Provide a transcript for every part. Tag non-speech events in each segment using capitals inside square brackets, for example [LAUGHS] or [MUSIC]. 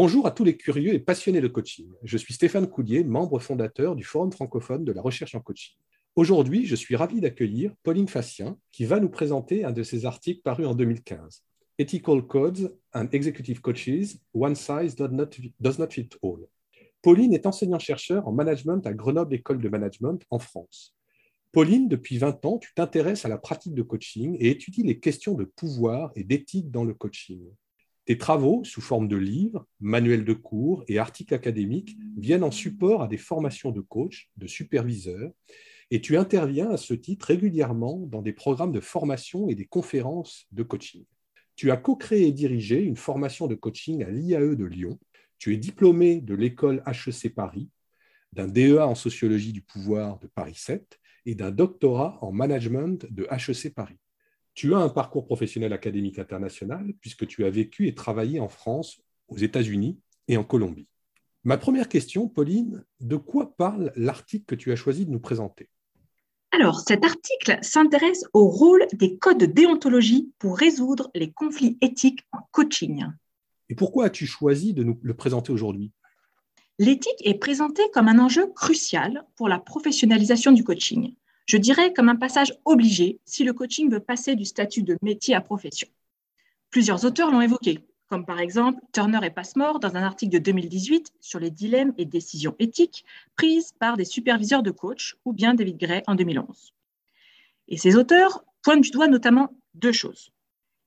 Bonjour à tous les curieux et passionnés de coaching. Je suis Stéphane Coulier, membre fondateur du Forum francophone de la recherche en coaching. Aujourd'hui, je suis ravi d'accueillir Pauline Facien, qui va nous présenter un de ses articles parus en 2015, Ethical Codes and Executive Coaches, One Size Does Not, Fit All. Pauline est enseignant-chercheur en management à Grenoble École de Management en France. Pauline, depuis 20 ans, tu t'intéresses à la pratique de coaching et étudies les questions de pouvoir et d'éthique dans le coaching. Tes travaux, sous forme de livres, manuels de cours et articles académiques, viennent en support à des formations de coach, de superviseurs, et tu interviens à ce titre régulièrement dans des programmes de formation et des conférences de coaching. Tu as co-créé et dirigé une formation de coaching à l'IAE de Lyon. Tu es diplômé de l'école HEC Paris, d'un DEA en sociologie du pouvoir de Paris 7 et d'un doctorat en management de HEC Paris. Tu as un parcours professionnel académique international puisque tu as vécu et travaillé en France, aux États-Unis et en Colombie. Ma première question, Pauline, de quoi parle l'article que tu as choisi de nous présenter? Alors, cet article s'intéresse au rôle des codes de déontologie pour résoudre les conflits éthiques en coaching. Et pourquoi as-tu choisi de nous le présenter aujourd'hui? L'éthique est présentée comme un enjeu crucial pour la professionnalisation du coaching je dirais comme un passage obligé si le coaching veut passer du statut de métier à profession. Plusieurs auteurs l'ont évoqué, comme par exemple Turner et Passmore dans un article de 2018 sur les dilemmes et décisions éthiques prises par des superviseurs de coach, ou bien David Gray en 2011. Et ces auteurs pointent du doigt notamment deux choses.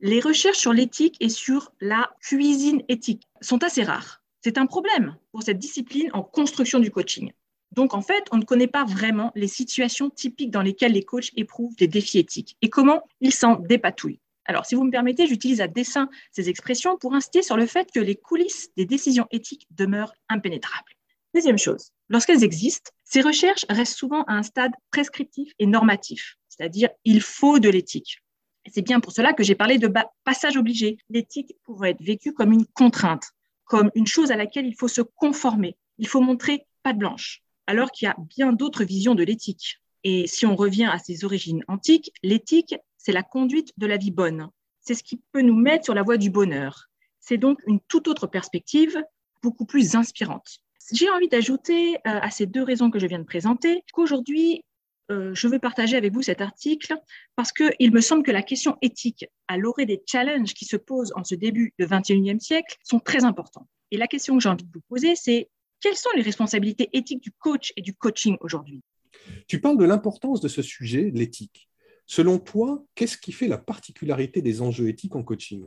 Les recherches sur l'éthique et sur la cuisine éthique sont assez rares. C'est un problème pour cette discipline en construction du coaching. Donc, en fait, on ne connaît pas vraiment les situations typiques dans lesquelles les coachs éprouvent des défis éthiques et comment ils s'en dépatouillent. Alors, si vous me permettez, j'utilise à dessein ces expressions pour insister sur le fait que les coulisses des décisions éthiques demeurent impénétrables. Deuxième chose, lorsqu'elles existent, ces recherches restent souvent à un stade prescriptif et normatif, c'est-à-dire il faut de l'éthique. C'est bien pour cela que j'ai parlé de passage obligé. L'éthique pourrait être vécue comme une contrainte, comme une chose à laquelle il faut se conformer. Il faut montrer pas de blanche alors qu'il y a bien d'autres visions de l'éthique. Et si on revient à ses origines antiques, l'éthique, c'est la conduite de la vie bonne. C'est ce qui peut nous mettre sur la voie du bonheur. C'est donc une toute autre perspective, beaucoup plus inspirante. J'ai envie d'ajouter euh, à ces deux raisons que je viens de présenter qu'aujourd'hui, euh, je veux partager avec vous cet article parce qu'il me semble que la question éthique, à l'orée des challenges qui se posent en ce début du XXIe siècle, sont très importants. Et la question que j'ai envie de vous poser, c'est quelles sont les responsabilités éthiques du coach et du coaching aujourd'hui? Tu parles de l'importance de ce sujet, l'éthique. Selon toi, qu'est-ce qui fait la particularité des enjeux éthiques en coaching?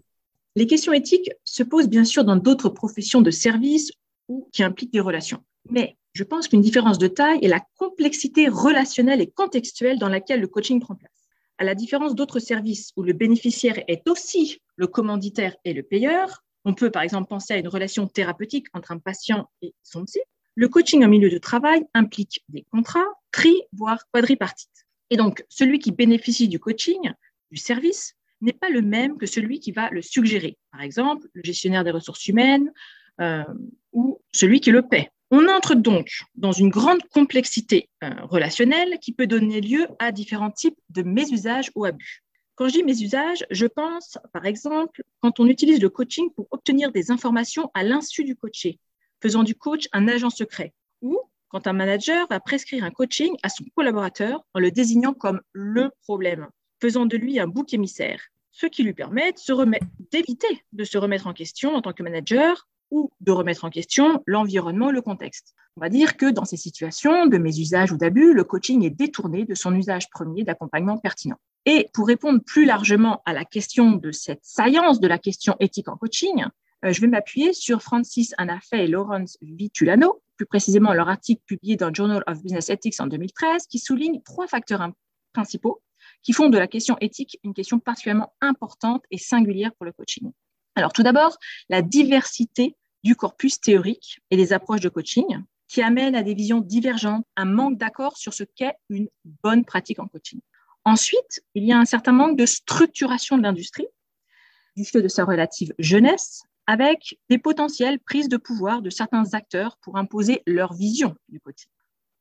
Les questions éthiques se posent bien sûr dans d'autres professions de service ou qui impliquent des relations. Mais je pense qu'une différence de taille est la complexité relationnelle et contextuelle dans laquelle le coaching prend place. À la différence d'autres services où le bénéficiaire est aussi le commanditaire et le payeur, on peut par exemple penser à une relation thérapeutique entre un patient et son psy. Le coaching en milieu de travail implique des contrats, tri, voire quadripartites. Et donc, celui qui bénéficie du coaching, du service, n'est pas le même que celui qui va le suggérer. Par exemple, le gestionnaire des ressources humaines euh, ou celui qui le paie. On entre donc dans une grande complexité euh, relationnelle qui peut donner lieu à différents types de mésusages ou abus. Quand je dis mes usages, je pense, par exemple, quand on utilise le coaching pour obtenir des informations à l'insu du coaché, faisant du coach un agent secret, ou quand un manager va prescrire un coaching à son collaborateur en le désignant comme le problème, faisant de lui un bouc émissaire, ce qui lui permet d'éviter de se remettre en question en tant que manager ou de remettre en question l'environnement, le contexte. On va dire que dans ces situations de mésusage ou d'abus, le coaching est détourné de son usage premier d'accompagnement pertinent. Et pour répondre plus largement à la question de cette science de la question éthique en coaching, euh, je vais m'appuyer sur Francis Anafé et Lawrence Vitulano, plus précisément leur article publié dans Journal of Business Ethics en 2013, qui souligne trois facteurs principaux qui font de la question éthique une question particulièrement importante et singulière pour le coaching. Alors tout d'abord, la diversité du corpus théorique et des approches de coaching qui amènent à des visions divergentes, un manque d'accord sur ce qu'est une bonne pratique en coaching. Ensuite, il y a un certain manque de structuration de l'industrie, du fait de sa relative jeunesse, avec des potentielles prises de pouvoir de certains acteurs pour imposer leur vision du coaching.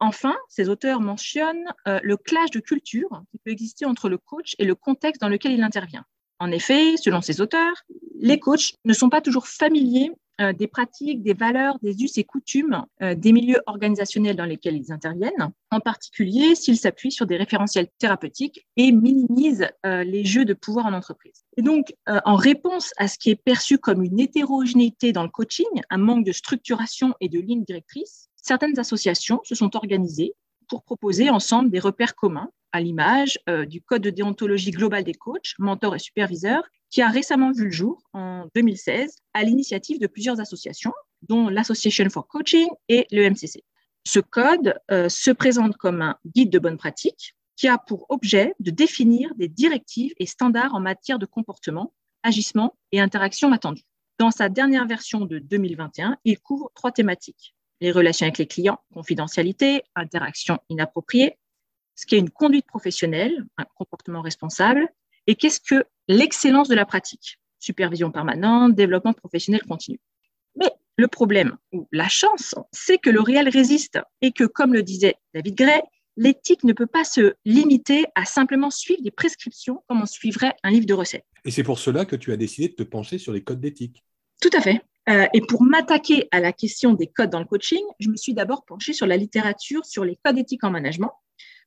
Enfin, ces auteurs mentionnent euh, le clash de culture qui peut exister entre le coach et le contexte dans lequel il intervient. En effet, selon ces auteurs, les coachs ne sont pas toujours familiers euh, des pratiques, des valeurs, des us et coutumes euh, des milieux organisationnels dans lesquels ils interviennent, en particulier s'ils s'appuient sur des référentiels thérapeutiques et minimisent euh, les jeux de pouvoir en entreprise. Et donc, en réponse à ce qui est perçu comme une hétérogénéité dans le coaching, un manque de structuration et de ligne directrice, certaines associations se sont organisées pour proposer ensemble des repères communs à l'image du Code de déontologie globale des coachs, mentors et superviseurs, qui a récemment vu le jour en 2016 à l'initiative de plusieurs associations, dont l'Association for Coaching et le MCC. Ce code euh, se présente comme un guide de bonne pratique qui a pour objet de définir des directives et standards en matière de comportement, agissement et interaction attendue. Dans sa dernière version de 2021, il couvre trois thématiques. Les relations avec les clients, confidentialité, interaction inappropriée, ce qui est une conduite professionnelle, un comportement responsable, et qu'est-ce que l'excellence de la pratique Supervision permanente, développement professionnel continu. Mais le problème, ou la chance, c'est que le réel résiste et que, comme le disait David Gray, l'éthique ne peut pas se limiter à simplement suivre des prescriptions comme on suivrait un livre de recettes. Et c'est pour cela que tu as décidé de te pencher sur les codes d'éthique. Tout à fait. Euh, et pour m'attaquer à la question des codes dans le coaching, je me suis d'abord penchée sur la littérature sur les codes éthiques en management,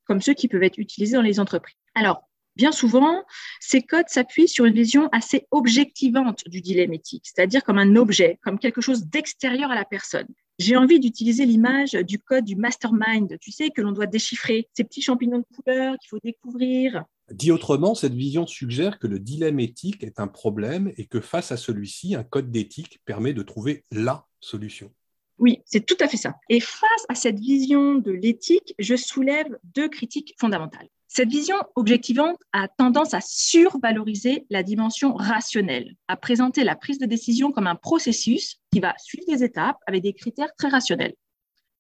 comme ceux qui peuvent être utilisés dans les entreprises. Alors, Bien souvent, ces codes s'appuient sur une vision assez objectivante du dilemme éthique, c'est-à-dire comme un objet, comme quelque chose d'extérieur à la personne. J'ai envie d'utiliser l'image du code du mastermind, tu sais, que l'on doit déchiffrer, ces petits champignons de couleur qu'il faut découvrir. Dit autrement, cette vision suggère que le dilemme éthique est un problème et que face à celui-ci, un code d'éthique permet de trouver la solution. Oui, c'est tout à fait ça. Et face à cette vision de l'éthique, je soulève deux critiques fondamentales. Cette vision objectivante a tendance à survaloriser la dimension rationnelle, à présenter la prise de décision comme un processus qui va suivre des étapes avec des critères très rationnels.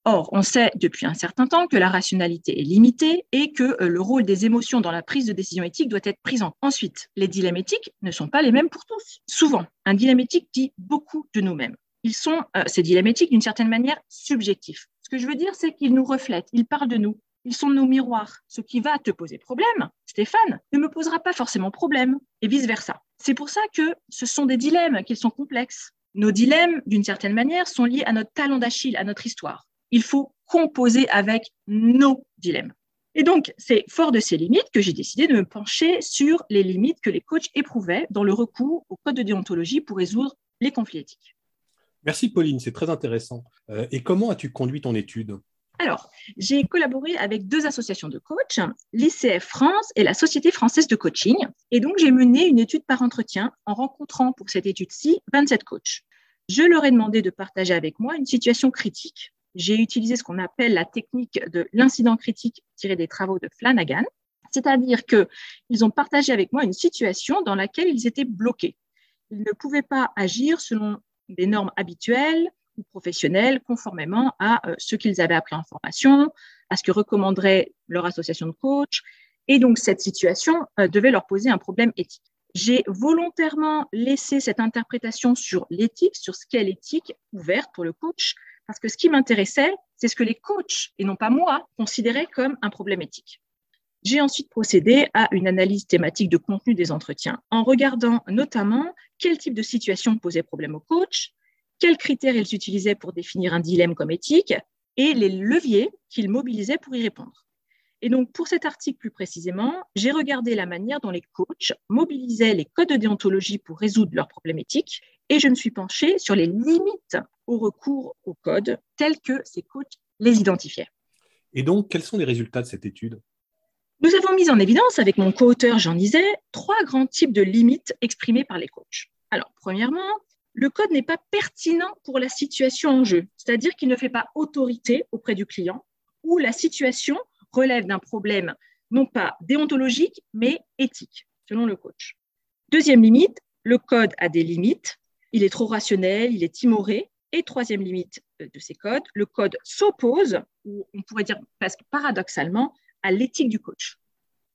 Or, on sait depuis un certain temps que la rationalité est limitée et que euh, le rôle des émotions dans la prise de décision éthique doit être pris en Ensuite, les dilemmes éthiques ne sont pas les mêmes pour tous. Souvent, un dilemme éthique dit beaucoup de nous-mêmes. Ils sont, euh, ces dilemmes éthiques, d'une certaine manière, subjectifs. Ce que je veux dire, c'est qu'ils nous reflètent, ils parlent de nous, ils sont nos miroirs. Ce qui va te poser problème, Stéphane, ne me posera pas forcément problème, et vice-versa. C'est pour ça que ce sont des dilemmes, qu'ils sont complexes. Nos dilemmes, d'une certaine manière, sont liés à notre talent d'Achille, à notre histoire. Il faut composer avec nos dilemmes. Et donc, c'est fort de ces limites que j'ai décidé de me pencher sur les limites que les coachs éprouvaient dans le recours au code de déontologie pour résoudre les conflits éthiques. Merci Pauline, c'est très intéressant. Euh, et comment as-tu conduit ton étude? Alors, j'ai collaboré avec deux associations de coachs, l'ICF France et la Société française de coaching. Et donc, j'ai mené une étude par entretien en rencontrant pour cette étude-ci 27 coachs. Je leur ai demandé de partager avec moi une situation critique. J'ai utilisé ce qu'on appelle la technique de l'incident critique tiré des travaux de Flanagan, c'est-à-dire qu'ils ont partagé avec moi une situation dans laquelle ils étaient bloqués. Ils ne pouvaient pas agir selon des normes habituelles, ou professionnels conformément à euh, ce qu'ils avaient appris en formation, à ce que recommanderait leur association de coach. Et donc, cette situation euh, devait leur poser un problème éthique. J'ai volontairement laissé cette interprétation sur l'éthique, sur ce qu'est l'éthique, ouverte pour le coach, parce que ce qui m'intéressait, c'est ce que les coachs, et non pas moi, considéraient comme un problème éthique. J'ai ensuite procédé à une analyse thématique de contenu des entretiens, en regardant notamment quel type de situation posait problème au coach, quels critères ils utilisaient pour définir un dilemme comme éthique et les leviers qu'ils mobilisaient pour y répondre. Et donc, pour cet article plus précisément, j'ai regardé la manière dont les coachs mobilisaient les codes de déontologie pour résoudre leurs problèmes éthiques et je me suis penchée sur les limites au recours aux codes tels que ces coachs les identifiaient. Et donc, quels sont les résultats de cette étude? Nous avons mis en évidence avec mon co-auteur Jean Nizet trois grands types de limites exprimées par les coachs. Alors, premièrement, le code n'est pas pertinent pour la situation en jeu, c'est-à-dire qu'il ne fait pas autorité auprès du client ou la situation relève d'un problème non pas déontologique, mais éthique, selon le coach. Deuxième limite, le code a des limites, il est trop rationnel, il est timoré. Et troisième limite euh, de ces codes, le code s'oppose, ou on pourrait dire presque paradoxalement, à l'éthique du coach.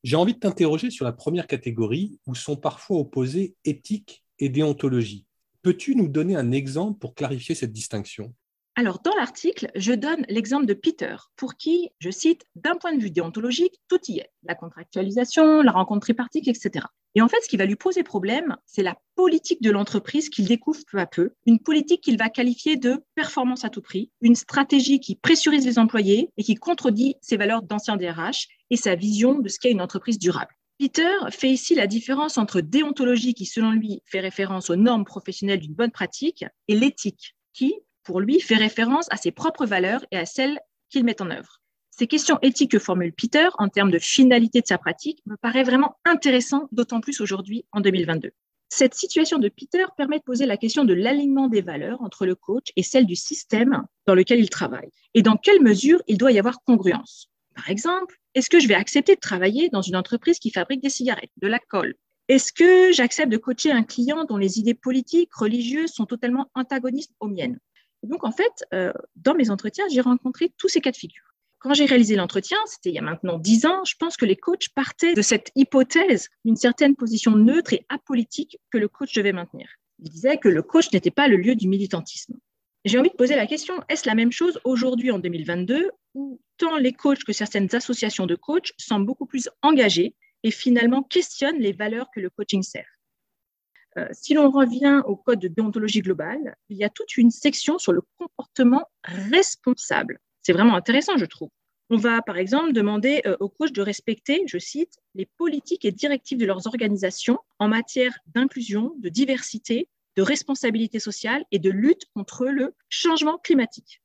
J'ai envie de t'interroger sur la première catégorie où sont parfois opposés éthique et déontologie. Peux-tu nous donner un exemple pour clarifier cette distinction? Alors, dans l'article, je donne l'exemple de Peter, pour qui, je cite, d'un point de vue déontologique, tout y est. La contractualisation, la rencontre tripartite, etc. Et en fait, ce qui va lui poser problème, c'est la politique de l'entreprise qu'il découvre peu à peu, une politique qu'il va qualifier de performance à tout prix, une stratégie qui pressurise les employés et qui contredit ses valeurs d'ancien DRH et sa vision de ce qu'est une entreprise durable. Peter fait ici la différence entre déontologie qui, selon lui, fait référence aux normes professionnelles d'une bonne pratique et l'éthique qui, pour lui, fait référence à ses propres valeurs et à celles qu'il met en œuvre. Ces questions éthiques que formule Peter en termes de finalité de sa pratique me paraît vraiment intéressant, d'autant plus aujourd'hui, en 2022. Cette situation de Peter permet de poser la question de l'alignement des valeurs entre le coach et celle du système dans lequel il travaille, et dans quelle mesure il doit y avoir congruence. Par exemple, est-ce que je vais accepter de travailler dans une entreprise qui fabrique des cigarettes, de la colle Est-ce que j'accepte de coacher un client dont les idées politiques, religieuses sont totalement antagonistes aux miennes? Donc, en fait, euh, dans mes entretiens, j'ai rencontré tous ces cas de figure. Quand j'ai réalisé l'entretien, c'était il y a maintenant dix ans, je pense que les coachs partaient de cette hypothèse d'une certaine position neutre et apolitique que le coach devait maintenir. Ils disaient que le coach n'était pas le lieu du militantisme. J'ai envie de poser la question, est-ce la même chose aujourd'hui en 2022 où tant les coachs que certaines associations de coachs semblent beaucoup plus engagés et finalement questionnent les valeurs que le coaching sert? Euh, si l'on revient au code de déontologie globale, il y a toute une section sur le comportement responsable. C'est vraiment intéressant, je trouve. On va, par exemple, demander euh, aux coachs de respecter, je cite, les politiques et directives de leurs organisations en matière d'inclusion, de diversité, de responsabilité sociale et de lutte contre le changement climatique.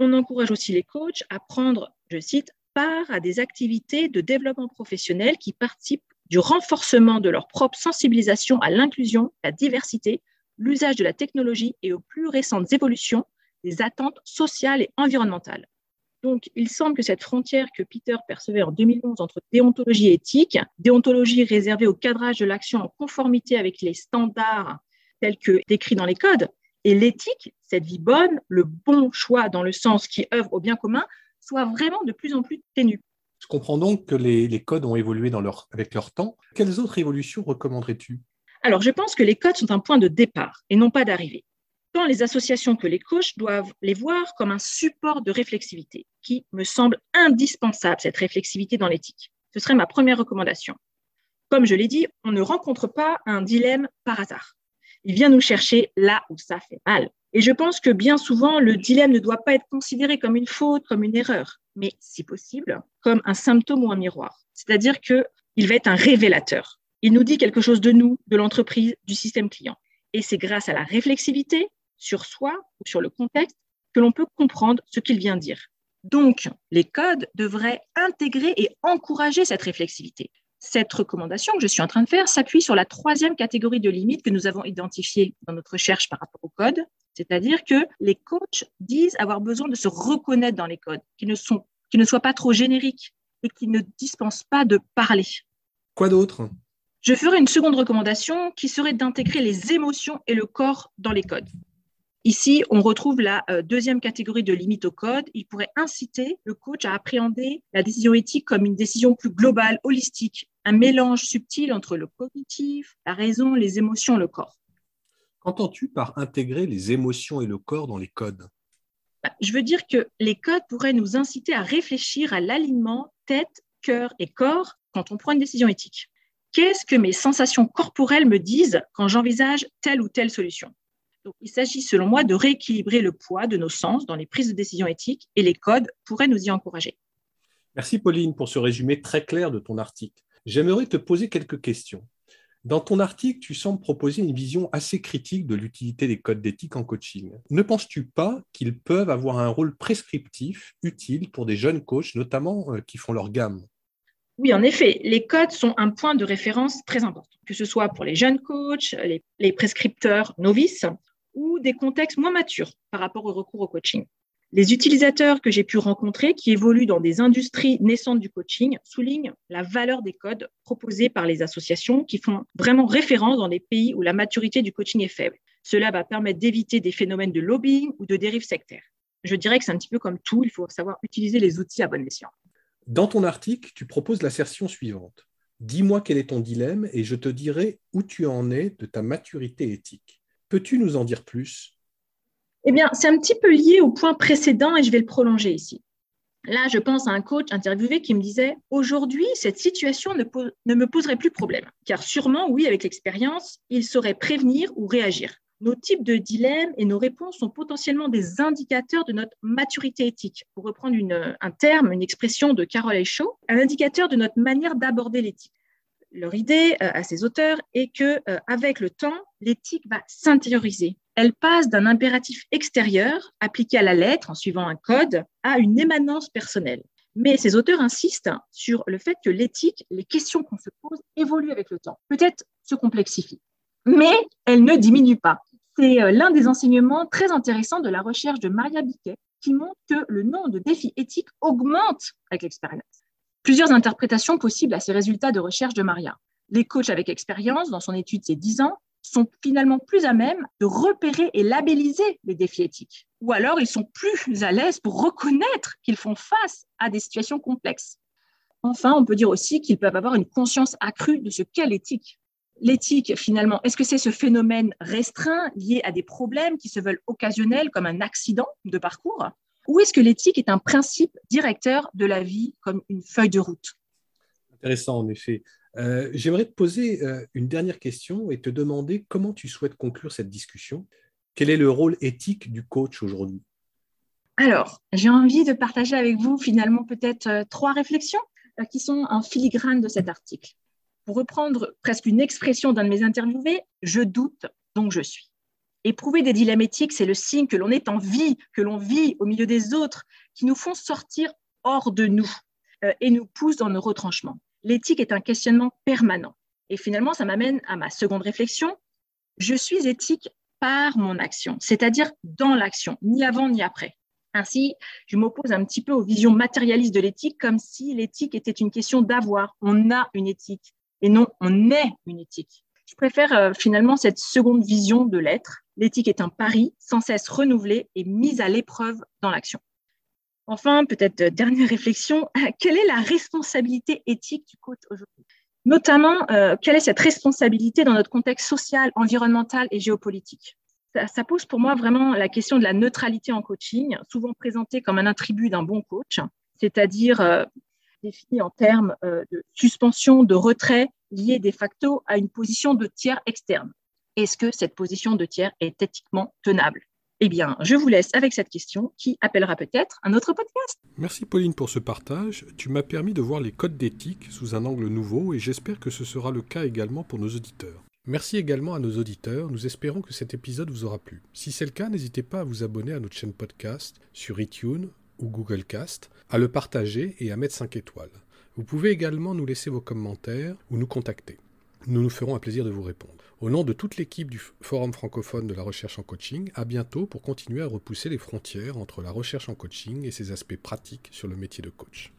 On encourage aussi les coachs à prendre, je cite, part à des activités de développement professionnel qui participent du renforcement de leur propre sensibilisation à l'inclusion, la diversité, l'usage de la technologie et aux plus récentes évolutions des attentes sociales et environnementales. Donc, il semble que cette frontière que Peter percevait en 2011 entre déontologie et éthique, déontologie réservée au cadrage de l'action en conformité avec les standards tels que décrits dans les codes, et l'éthique, cette vie bonne, le bon choix dans le sens qui œuvre au bien commun, soit vraiment de plus en plus ténue. Je comprends donc que les, codes ont évolué avec leur temps. Quelles autres évolutions recommanderais-tu? Alors, je pense que les codes sont un point de départ et non pas d'arrivée. Tant les associations que les coachs doivent les voir comme un support de réflexivité qui me semble indispensable, cette réflexivité dans l'éthique. Ce serait ma première recommandation. Comme je l'ai dit, on ne rencontre pas un dilemme par hasard. Il vient nous chercher là où ça fait mal. Et je pense que bien souvent, le dilemme ne doit pas être considéré comme une faute, comme une erreur, mais si possible, comme un symptôme ou un miroir. C'est-à-dire qu'il va être un révélateur. Il nous dit quelque chose de nous, de l'entreprise, du système client. Et c'est grâce à la réflexivité sur soi ou sur le contexte que l'on peut comprendre ce qu'il vient dire. Donc, les codes devraient intégrer et encourager cette réflexivité. Cette recommandation que je suis en train de faire s'appuie sur la troisième catégorie de limites que nous avons identifiée dans notre recherche par rapport au code, c'est-à-dire que les coachs disent avoir besoin de se reconnaître dans les codes, qui ne, sont, qui ne soient pas trop génériques et qui ne dispensent pas de parler. Quoi d'autre? Je ferai une seconde recommandation qui serait d'intégrer les émotions et le corps dans les codes. Ici, on retrouve la euh, deuxième catégorie de limite au code. Il pourrait inciter le coach à appréhender la décision éthique comme une décision plus globale, holistique, un mélange subtil entre le cognitif, la raison, les émotions, le corps. Qu'entends-tu par intégrer les émotions et le corps dans les codes? Bah, Je veux dire que les codes pourraient nous inciter à réfléchir à l'alignement tête, cœur et corps quand on prend une décision éthique. Qu'est-ce que mes sensations corporelles me disent quand j'envisage telle ou telle solution? Il s'agit, selon moi, de rééquilibrer le poids de nos sens dans les prises de décision éthiques et les codes pourraient nous y encourager. Merci Pauline pour ce résumé très clair de ton article. J'aimerais te poser quelques questions. Dans ton article, tu sembles proposer une vision assez critique de l'utilité des codes d'éthique en coaching. Ne penses-tu pas qu'ils peuvent avoir un rôle prescriptif utile pour des jeunes coachs, notamment euh, qui font leur gamme? Oui, en effet, les codes sont un point de référence très important, que ce soit pour les jeunes coachs, les prescripteurs novices ou des contextes moins matures par rapport au recours au coaching. Les utilisateurs que j'ai pu rencontrer qui évoluent dans des industries naissantes du coaching soulignent la valeur des codes proposés par les associations qui font vraiment référence dans des pays où la maturité du coaching est faible. Cela va permettre d'éviter des phénomènes de lobbying ou de dérives sectaires. Je dirais que c'est un petit peu comme tout, il faut savoir utiliser les outils à bon escient. Dans ton article, tu proposes l'assertion suivante. Dis-moi quel est ton dilemme et je te dirai où tu en es de ta maturité éthique. Peux-tu nous en dire plus? Eh bien, c'est un petit peu lié au point précédent et je vais le prolonger ici. Là, je pense à un coach interviewé qui me disait Aujourd'hui, cette situation ne, me poserait plus problème, car sûrement, oui, avec l'expérience, il saurait prévenir ou réagir. Nos types de dilemmes et nos réponses sont potentiellement des indicateurs de notre maturité éthique. Pour reprendre un terme, une expression de Carol Shaw, un indicateur de notre manière d'aborder l'éthique. Leur idée euh, à ces auteurs est que, euh, avec le temps, l'éthique va s'intérioriser. Elle passe d'un impératif extérieur, appliqué à la lettre en suivant un code, à une émanence personnelle. Mais ces auteurs insistent sur le fait que l'éthique, les questions qu'on se pose évoluent avec le temps, peut-être se complexifient mais elle ne diminue pas. C'est euh, l'un des enseignements très intéressants de la recherche de Maria Biquet qui montre que le nombre de défis éthiques augmente avec l'expérience. Plusieurs interprétations possibles à ces résultats de recherche de Maria. Les coachs avec expérience, dans son étude ces 10 ans, sont finalement plus à même de repérer et labelliser les défis éthiques. Ou alors ils sont plus à l'aise pour reconnaître qu'ils font face à des situations complexes. Enfin, on peut dire aussi qu'ils peuvent avoir une conscience accrue de ce qu'est l'éthique. L'éthique, finalement, est-ce que c'est ce phénomène restreint lié à des problèmes qui se veulent occasionnels comme un accident de parcours? Ou est-ce que l'éthique est un principe directeur de la vie comme une feuille de route? Intéressant, en effet. Euh, j'aimerais te poser euh, une dernière question et te demander comment tu souhaites conclure cette discussion. Quel est le rôle éthique du coach aujourd'hui? Alors, j'ai envie de partager avec vous finalement peut-être euh, trois réflexions qui sont en filigrane de cet article. Pour reprendre presque une expression d'un de mes interviewés, je doute, donc je suis. Éprouver des dilemmes éthiques, c'est le signe que l'on est en vie, que l'on vit au milieu des autres, qui nous font sortir hors de nous euh, et nous poussent dans nos retranchements. L'éthique est un questionnement permanent. Et finalement, ça m'amène à ma seconde réflexion. Je suis éthique par mon action, c'est-à-dire dans l'action, ni avant ni après. Ainsi, je m'oppose un petit peu aux visions matérialistes de l'éthique, comme si l'éthique était une question d'avoir. On a une éthique, et non, on est une éthique. Je préfère euh, finalement cette seconde vision de l'être. L'éthique est un pari sans cesse renouvelé et mis à l'épreuve dans l'action. Enfin, peut-être euh, dernière réflexion, [LAUGHS] quelle est la responsabilité éthique du coach aujourd'hui? Notamment, euh, quelle est cette responsabilité dans notre contexte social, environnemental et géopolitique? Ça, ça, pose pour moi vraiment la question de la neutralité en coaching, souvent présentée comme un attribut d'un bon coach, c'est-à-dire défini en termes euh, de suspension, de retrait lié de facto à une position de tiers externe. Est-ce que cette position de tiers est éthiquement tenable? Eh bien, je vous laisse avec cette question qui appellera peut-être un autre podcast. Merci Pauline pour ce partage. Tu m'as permis de voir les codes d'éthique sous un angle nouveau et j'espère que ce sera le cas également pour nos auditeurs. Merci également à nos auditeurs, nous espérons que cet épisode vous aura plu. Si c'est le cas, n'hésitez pas à vous abonner à notre chaîne podcast sur iTunes ou Google Cast, à le partager et à mettre 5 étoiles. Vous pouvez également nous laisser vos commentaires ou nous contacter. Nous nous ferons un plaisir de vous répondre. Au nom de toute l'équipe du Forum francophone de la recherche en coaching, à bientôt pour continuer à repousser les frontières entre la recherche en coaching et ses aspects pratiques sur le métier de coach.